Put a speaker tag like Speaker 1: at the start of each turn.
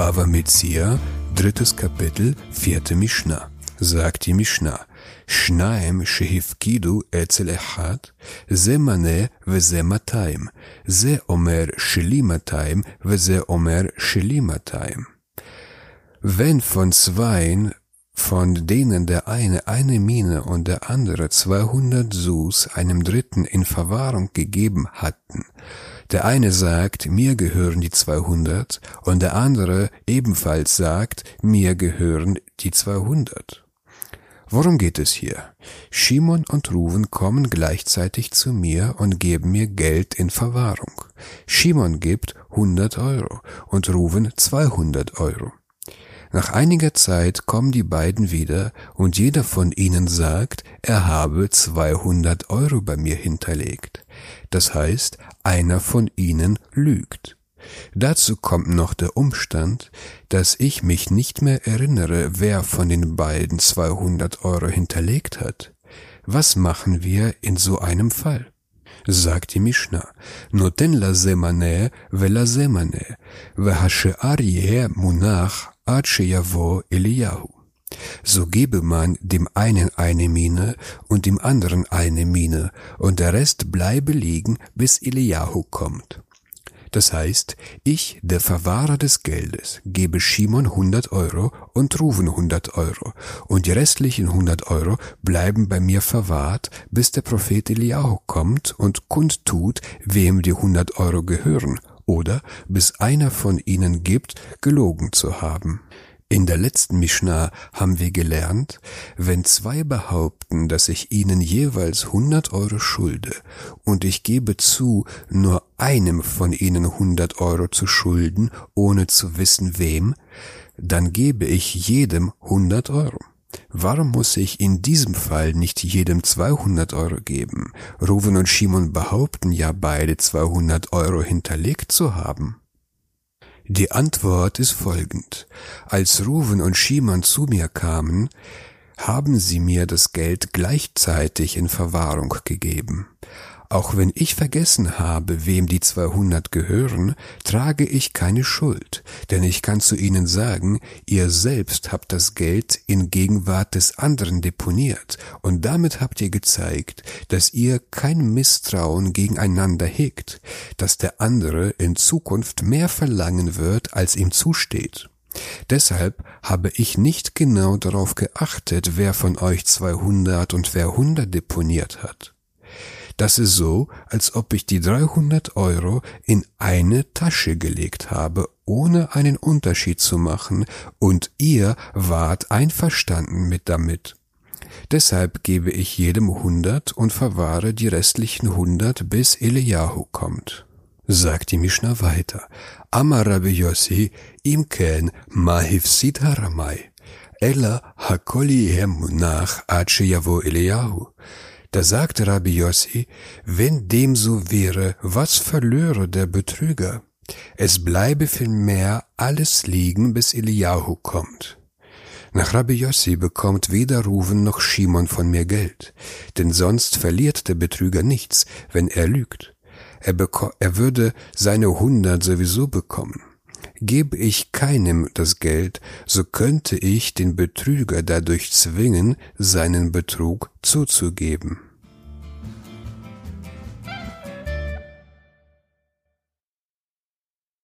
Speaker 1: Bava Metzia, drittes Kapitel, vierte Mishnah, sagt die Mishnah. Schnaim shehifkidu etzel echad, ze mane veze mataim, ze omer sheli mataim omer sheli. Wenn von zweien von denen der eine eine Mine und der andere 200 Sus einem Dritten in Verwahrung gegeben hatten, der eine sagt, mir gehören die 200 und der andere ebenfalls sagt, mir gehören die 200. Worum geht es hier? Shimon und Ruven kommen gleichzeitig zu mir und geben mir Geld in Verwahrung. Shimon gibt 100 Euro und Ruven 200 Euro. Nach einiger Zeit kommen die beiden wieder und jeder von ihnen sagt, er habe 200 Euro bei mir hinterlegt. Das heißt, einer von ihnen lügt. Dazu kommt noch der Umstand, dass ich mich nicht mehr erinnere, wer von den beiden 200 Euro hinterlegt hat. Was machen wir in so einem Fall? sagt die Mishnah. Noten la semane, ve la zemane, ve munach Ace Javo Eliyahu. So gebe man dem einen eine Mine und dem anderen eine Mine, und der Rest bleibe liegen, bis Eliyahu kommt. Das heißt, ich, der Verwahrer des Geldes, gebe Shimon 100 Euro und Ruven 100 Euro, und die restlichen 100 Euro bleiben bei mir verwahrt, bis der Prophet Eliyahu kommt und kundtut, wem die 100 Euro gehören oder bis einer von ihnen gibt, gelogen zu haben. In der letzten Mishnah haben wir gelernt, wenn zwei behaupten, dass ich ihnen jeweils 100 Euro schulde und ich gebe zu, nur einem von ihnen 100 Euro zu schulden, ohne zu wissen wem, dann gebe ich jedem 100 Euro. Warum muss ich in diesem Fall nicht jedem 200 Euro geben? Ruven und Shimon behaupten ja beide 200 Euro hinterlegt zu haben. Die Antwort ist folgend. Als Ruven und Schiemann zu mir kamen, haben sie mir das Geld gleichzeitig in Verwahrung gegeben. Auch wenn ich vergessen habe, wem die 200 gehören, trage ich keine Schuld, denn ich kann zu ihnen sagen, ihr selbst habt das Geld in Gegenwart des anderen deponiert, und damit habt ihr gezeigt, dass ihr kein Misstrauen gegeneinander hegt, dass der andere in Zukunft mehr verlangen wird, als ihm zusteht. Deshalb habe ich nicht genau darauf geachtet, wer von euch 200 und wer 100 deponiert hat. Das ist so, als ob ich die 300 Euro in eine Tasche gelegt habe, ohne einen Unterschied zu machen, und ihr wart einverstanden mit damit. Deshalb gebe ich jedem 100 und verwahre die restlichen 100, bis Eliyahu kommt. Sagt die Mishnah weiter. Amar Rabbi Yossi im Ken mahifsid haramai. Ella hakoli munach ad Eliyahu. Da sagte Rabbi Yossi, wenn dem so wäre, was verlöre der Betrüger? Es bleibe vielmehr alles liegen, bis Eliyahu kommt. Nach Rabbi Yossi bekommt weder Ruven noch Shimon von mir Geld, denn sonst verliert der Betrüger nichts, wenn er lügt. Er, er würde seine hundert sowieso bekommen. Gebe ich keinem das Geld, so könnte ich den Betrüger dadurch zwingen, seinen Betrug zuzugeben.